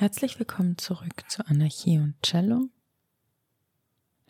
Herzlich willkommen zurück zu Anarchie und Cello.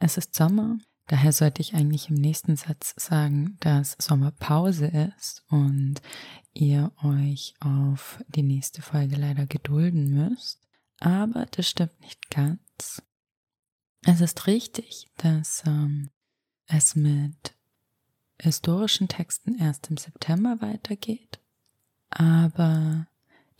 Es ist Sommer, daher sollte ich eigentlich im nächsten Satz sagen, dass Sommerpause ist und ihr euch auf die nächste Folge leider gedulden müsst. Aber das stimmt nicht ganz. Es ist richtig, dass ähm, es mit historischen Texten erst im September weitergeht. Aber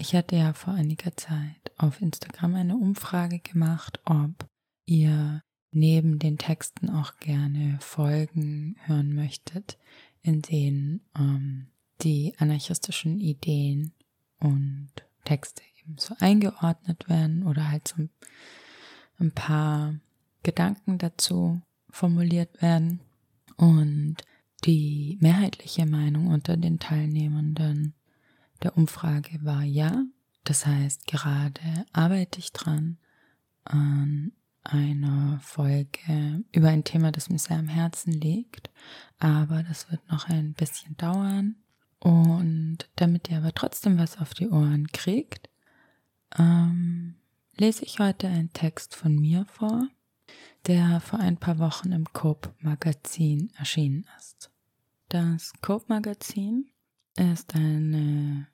ich hatte ja vor einiger Zeit auf Instagram eine Umfrage gemacht, ob ihr neben den Texten auch gerne Folgen hören möchtet, in denen ähm, die anarchistischen Ideen und Texte eben so eingeordnet werden oder halt so ein paar Gedanken dazu formuliert werden. Und die mehrheitliche Meinung unter den Teilnehmenden der Umfrage war ja. Das heißt, gerade arbeite ich dran an einer Folge über ein Thema, das mir sehr am Herzen liegt. Aber das wird noch ein bisschen dauern. Und damit ihr aber trotzdem was auf die Ohren kriegt, ähm, lese ich heute einen Text von mir vor, der vor ein paar Wochen im Cope Magazin erschienen ist. Das Cope Magazin ist eine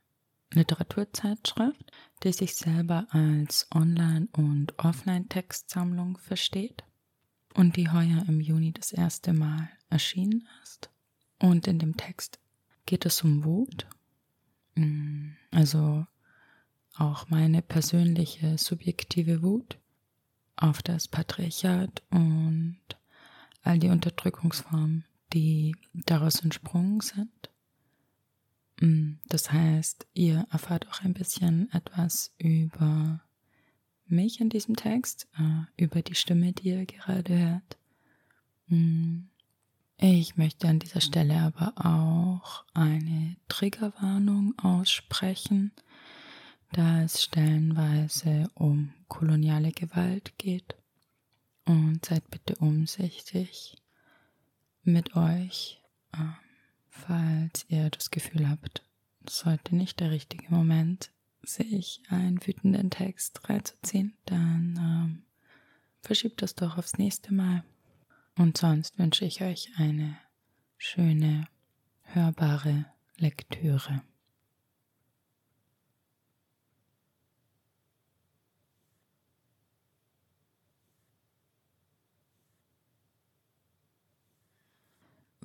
Literaturzeitschrift, die sich selber als Online- und Offline-Textsammlung versteht und die heuer im Juni das erste Mal erschienen ist. Und in dem Text geht es um Wut, mm, also auch meine persönliche subjektive Wut auf das Patriarchat und all die Unterdrückungsformen, die daraus entsprungen sind. Mm, das heißt, ihr erfahrt auch ein bisschen etwas über mich in diesem Text, äh, über die Stimme, die ihr gerade hört. Mm, ich möchte an dieser Stelle aber auch eine Triggerwarnung aussprechen, da es stellenweise um koloniale Gewalt geht. Und seid bitte umsichtig mit euch. Falls ihr das Gefühl habt, es heute nicht der richtige Moment, sich einen wütenden Text reinzuziehen, dann ähm, verschiebt das doch aufs nächste Mal. Und sonst wünsche ich euch eine schöne, hörbare Lektüre.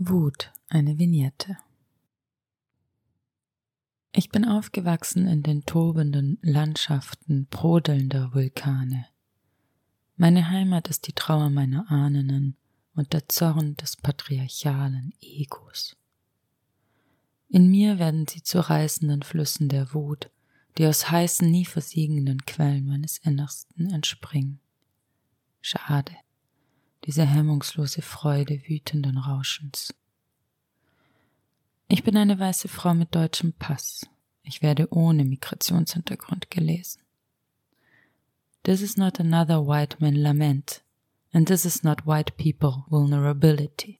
Wut, eine Vignette. Ich bin aufgewachsen in den tobenden Landschaften brodelnder Vulkane. Meine Heimat ist die Trauer meiner Ahnen und der Zorn des patriarchalen Egos. In mir werden sie zu reißenden Flüssen der Wut, die aus heißen, nie versiegenden Quellen meines Innersten entspringen. Schade diese hemmungslose Freude wütenden Rauschens. Ich bin eine weiße Frau mit deutschem Pass. Ich werde ohne Migrationshintergrund gelesen. This is not another white man lament, and this is not white people vulnerability.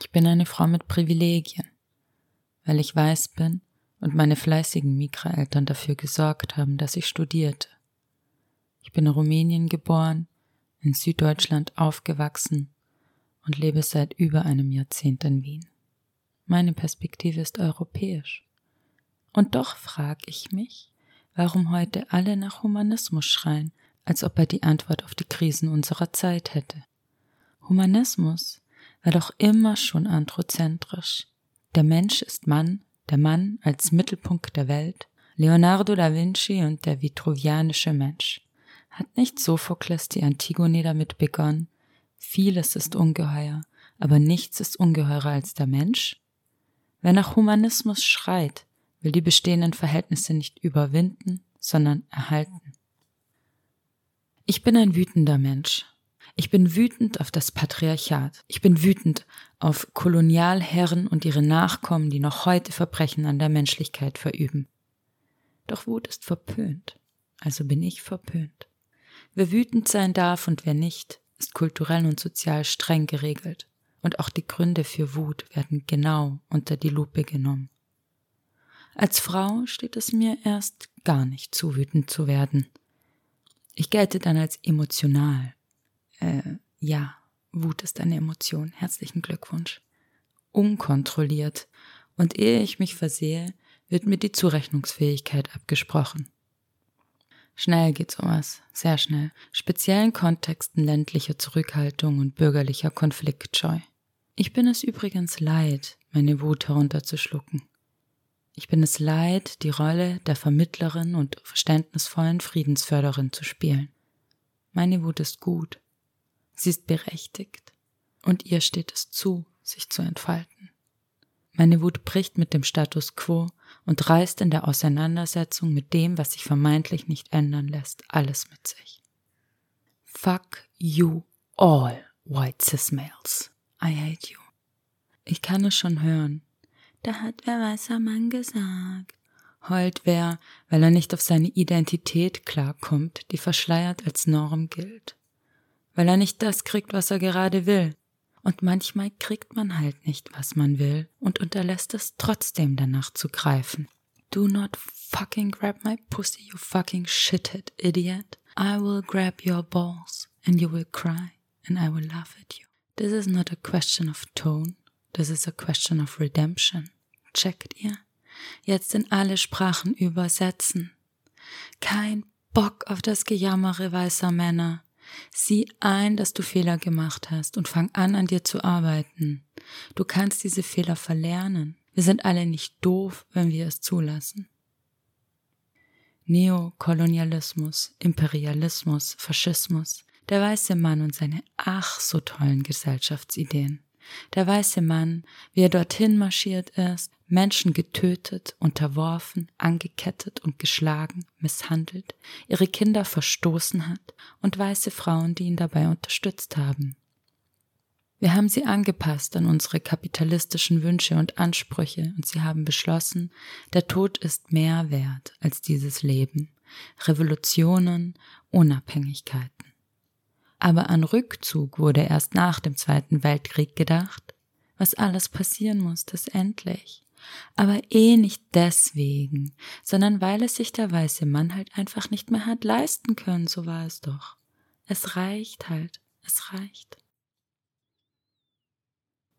Ich bin eine Frau mit Privilegien, weil ich weiß bin und meine fleißigen Migra-Eltern dafür gesorgt haben, dass ich studierte. Ich bin in Rumänien geboren in Süddeutschland aufgewachsen und lebe seit über einem Jahrzehnt in Wien. Meine Perspektive ist europäisch. Und doch frage ich mich, warum heute alle nach Humanismus schreien, als ob er die Antwort auf die Krisen unserer Zeit hätte. Humanismus war doch immer schon androzentrisch. Der Mensch ist Mann, der Mann als Mittelpunkt der Welt, Leonardo da Vinci und der vitruvianische Mensch. Hat nicht Sophokles die Antigone damit begonnen? Vieles ist ungeheuer, aber nichts ist ungeheurer als der Mensch? Wer nach Humanismus schreit, will die bestehenden Verhältnisse nicht überwinden, sondern erhalten. Ich bin ein wütender Mensch. Ich bin wütend auf das Patriarchat. Ich bin wütend auf Kolonialherren und ihre Nachkommen, die noch heute Verbrechen an der Menschlichkeit verüben. Doch Wut ist verpönt, also bin ich verpönt. Wer wütend sein darf und wer nicht, ist kulturell und sozial streng geregelt, und auch die Gründe für Wut werden genau unter die Lupe genommen. Als Frau steht es mir erst gar nicht zu wütend zu werden. Ich gelte dann als emotional. Äh, ja, Wut ist eine Emotion. Herzlichen Glückwunsch. Unkontrolliert. Und ehe ich mich versehe, wird mir die Zurechnungsfähigkeit abgesprochen. Schnell geht sowas, sehr schnell, speziell in Kontexten ländlicher Zurückhaltung und bürgerlicher Konfliktscheu. Ich bin es übrigens leid, meine Wut herunterzuschlucken. Ich bin es leid, die Rolle der Vermittlerin und verständnisvollen Friedensförderin zu spielen. Meine Wut ist gut. Sie ist berechtigt. Und ihr steht es zu, sich zu entfalten. Meine Wut bricht mit dem Status quo und reißt in der Auseinandersetzung mit dem, was sich vermeintlich nicht ändern lässt, alles mit sich. Fuck you all, white cis males. I hate you. Ich kann es schon hören, da hat wer weißer Mann gesagt. Heult wer, weil er nicht auf seine Identität klarkommt, die verschleiert als Norm gilt. Weil er nicht das kriegt, was er gerade will. Und manchmal kriegt man halt nicht, was man will und unterlässt es trotzdem danach zu greifen. Do not fucking grab my pussy, you fucking shithead idiot. I will grab your balls and you will cry and I will laugh at you. This is not a question of tone. This is a question of redemption. Checkt ihr? Jetzt in alle Sprachen übersetzen. Kein Bock auf das Gejammere weißer Männer. Sieh ein, dass du Fehler gemacht hast und fang an, an dir zu arbeiten. Du kannst diese Fehler verlernen. Wir sind alle nicht doof, wenn wir es zulassen. Neokolonialismus, Imperialismus, Faschismus, der weiße Mann und seine ach so tollen Gesellschaftsideen. Der weiße Mann, wie er dorthin marschiert ist, Menschen getötet, unterworfen, angekettet und geschlagen, misshandelt, ihre Kinder verstoßen hat und weiße Frauen, die ihn dabei unterstützt haben. Wir haben sie angepasst an unsere kapitalistischen Wünsche und Ansprüche und sie haben beschlossen, der Tod ist mehr wert als dieses Leben, Revolutionen, Unabhängigkeiten aber an Rückzug wurde erst nach dem Zweiten Weltkrieg gedacht, was alles passieren muss, das endlich. Aber eh nicht deswegen, sondern weil es sich der weiße Mann halt einfach nicht mehr hat leisten können, so war es doch. Es reicht halt, es reicht.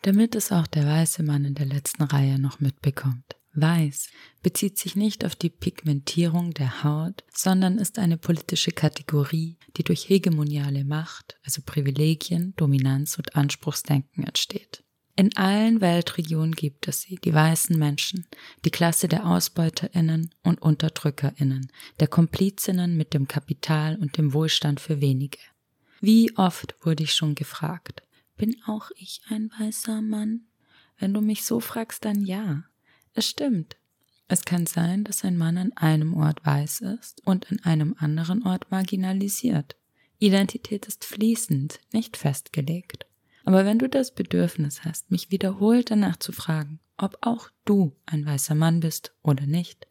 Damit es auch der weiße Mann in der letzten Reihe noch mitbekommt. Weiß bezieht sich nicht auf die Pigmentierung der Haut, sondern ist eine politische Kategorie, die durch hegemoniale Macht, also Privilegien, Dominanz und Anspruchsdenken entsteht. In allen Weltregionen gibt es sie, die weißen Menschen, die Klasse der Ausbeuterinnen und Unterdrückerinnen, der Komplizinnen mit dem Kapital und dem Wohlstand für wenige. Wie oft wurde ich schon gefragt, bin auch ich ein weißer Mann? Wenn du mich so fragst, dann ja. Es stimmt. Es kann sein, dass ein Mann an einem Ort weiß ist und an einem anderen Ort marginalisiert. Identität ist fließend, nicht festgelegt. Aber wenn du das Bedürfnis hast, mich wiederholt danach zu fragen, ob auch du ein weißer Mann bist oder nicht,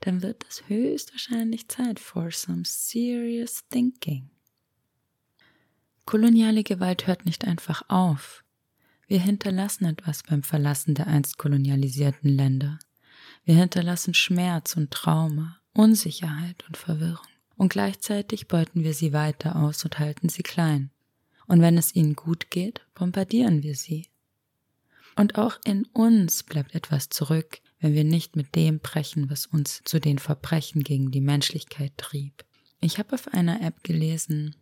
dann wird es höchstwahrscheinlich Zeit for some serious thinking. Koloniale Gewalt hört nicht einfach auf. Wir hinterlassen etwas beim Verlassen der einst kolonialisierten Länder. Wir hinterlassen Schmerz und Trauma, Unsicherheit und Verwirrung. Und gleichzeitig beuten wir sie weiter aus und halten sie klein. Und wenn es ihnen gut geht, bombardieren wir sie. Und auch in uns bleibt etwas zurück, wenn wir nicht mit dem brechen, was uns zu den Verbrechen gegen die Menschlichkeit trieb. Ich habe auf einer App gelesen,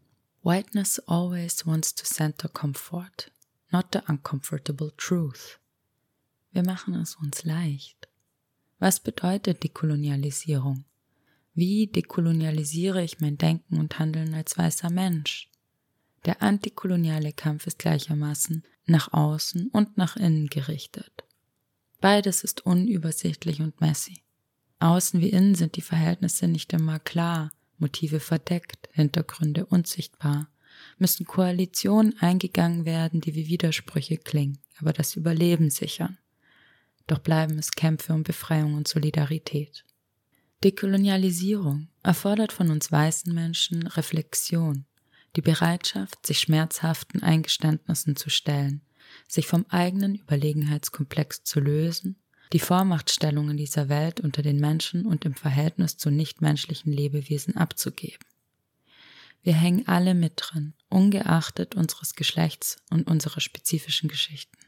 Whiteness always wants to center comfort not the uncomfortable truth. Wir machen es uns leicht. Was bedeutet Dekolonialisierung? Wie dekolonialisiere ich mein Denken und Handeln als weißer Mensch? Der antikoloniale Kampf ist gleichermaßen nach außen und nach innen gerichtet. Beides ist unübersichtlich und messy. Außen wie innen sind die Verhältnisse nicht immer klar, Motive verdeckt, Hintergründe unsichtbar müssen Koalitionen eingegangen werden, die wie Widersprüche klingen, aber das Überleben sichern. Doch bleiben es Kämpfe um Befreiung und Solidarität. Dekolonialisierung erfordert von uns weißen Menschen Reflexion, die Bereitschaft, sich schmerzhaften Eingeständnissen zu stellen, sich vom eigenen Überlegenheitskomplex zu lösen die Vormachtstellungen dieser Welt unter den Menschen und im Verhältnis zu nichtmenschlichen Lebewesen abzugeben. Wir hängen alle mit drin, ungeachtet unseres Geschlechts und unserer spezifischen Geschichten.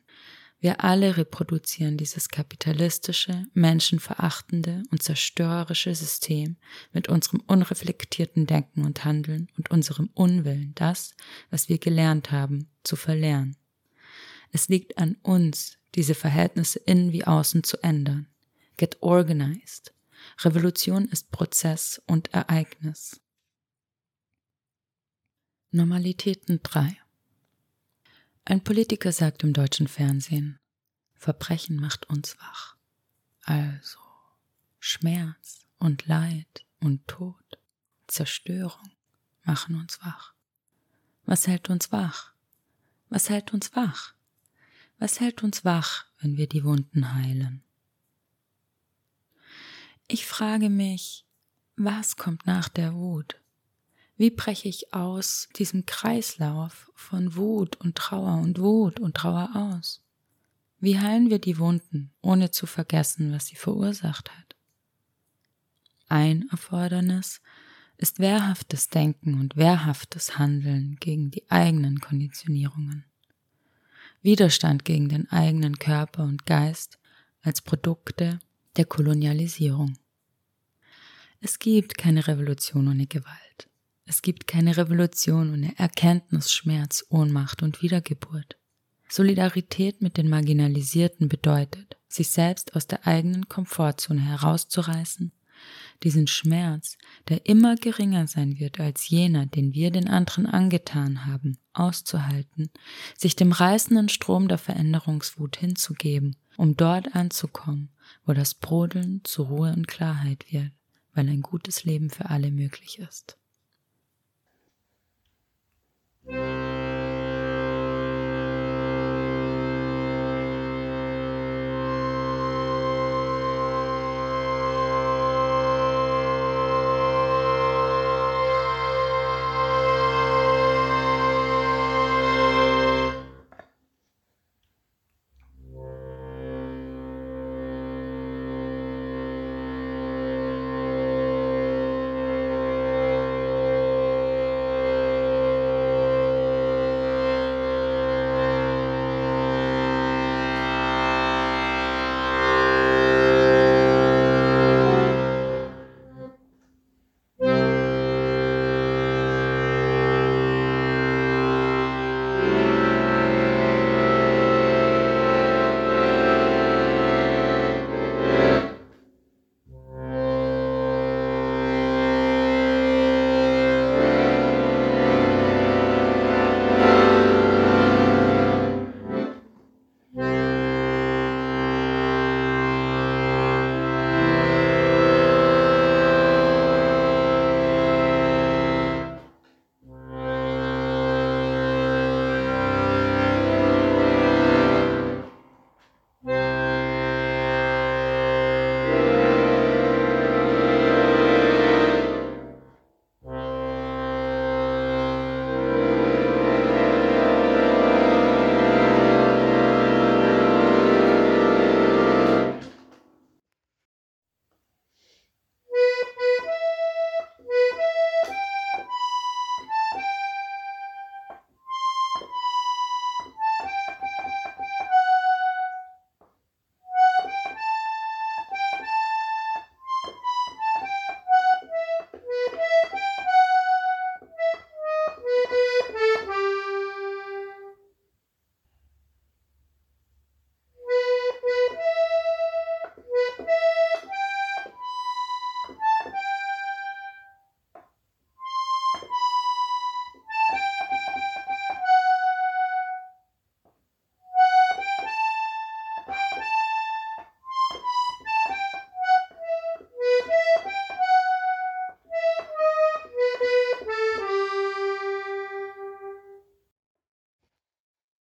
Wir alle reproduzieren dieses kapitalistische, menschenverachtende und zerstörerische System mit unserem unreflektierten Denken und Handeln und unserem Unwillen, das, was wir gelernt haben, zu verlernen. Es liegt an uns, diese Verhältnisse innen wie außen zu ändern. Get organized. Revolution ist Prozess und Ereignis. Normalitäten 3 Ein Politiker sagt im deutschen Fernsehen, Verbrechen macht uns wach. Also Schmerz und Leid und Tod, Zerstörung machen uns wach. Was hält uns wach? Was hält uns wach? Was hält uns wach, wenn wir die Wunden heilen? Ich frage mich, was kommt nach der Wut? Wie breche ich aus diesem Kreislauf von Wut und Trauer und Wut und Trauer aus? Wie heilen wir die Wunden, ohne zu vergessen, was sie verursacht hat? Ein Erfordernis ist wehrhaftes Denken und wehrhaftes Handeln gegen die eigenen Konditionierungen. Widerstand gegen den eigenen Körper und Geist als Produkte der Kolonialisierung. Es gibt keine Revolution ohne Gewalt. Es gibt keine Revolution ohne Erkenntnis, Schmerz, Ohnmacht und Wiedergeburt. Solidarität mit den Marginalisierten bedeutet, sich selbst aus der eigenen Komfortzone herauszureißen diesen Schmerz, der immer geringer sein wird als jener, den wir den anderen angetan haben, auszuhalten, sich dem reißenden Strom der Veränderungswut hinzugeben, um dort anzukommen, wo das Brodeln zu Ruhe und Klarheit wird, weil ein gutes Leben für alle möglich ist. Thank you.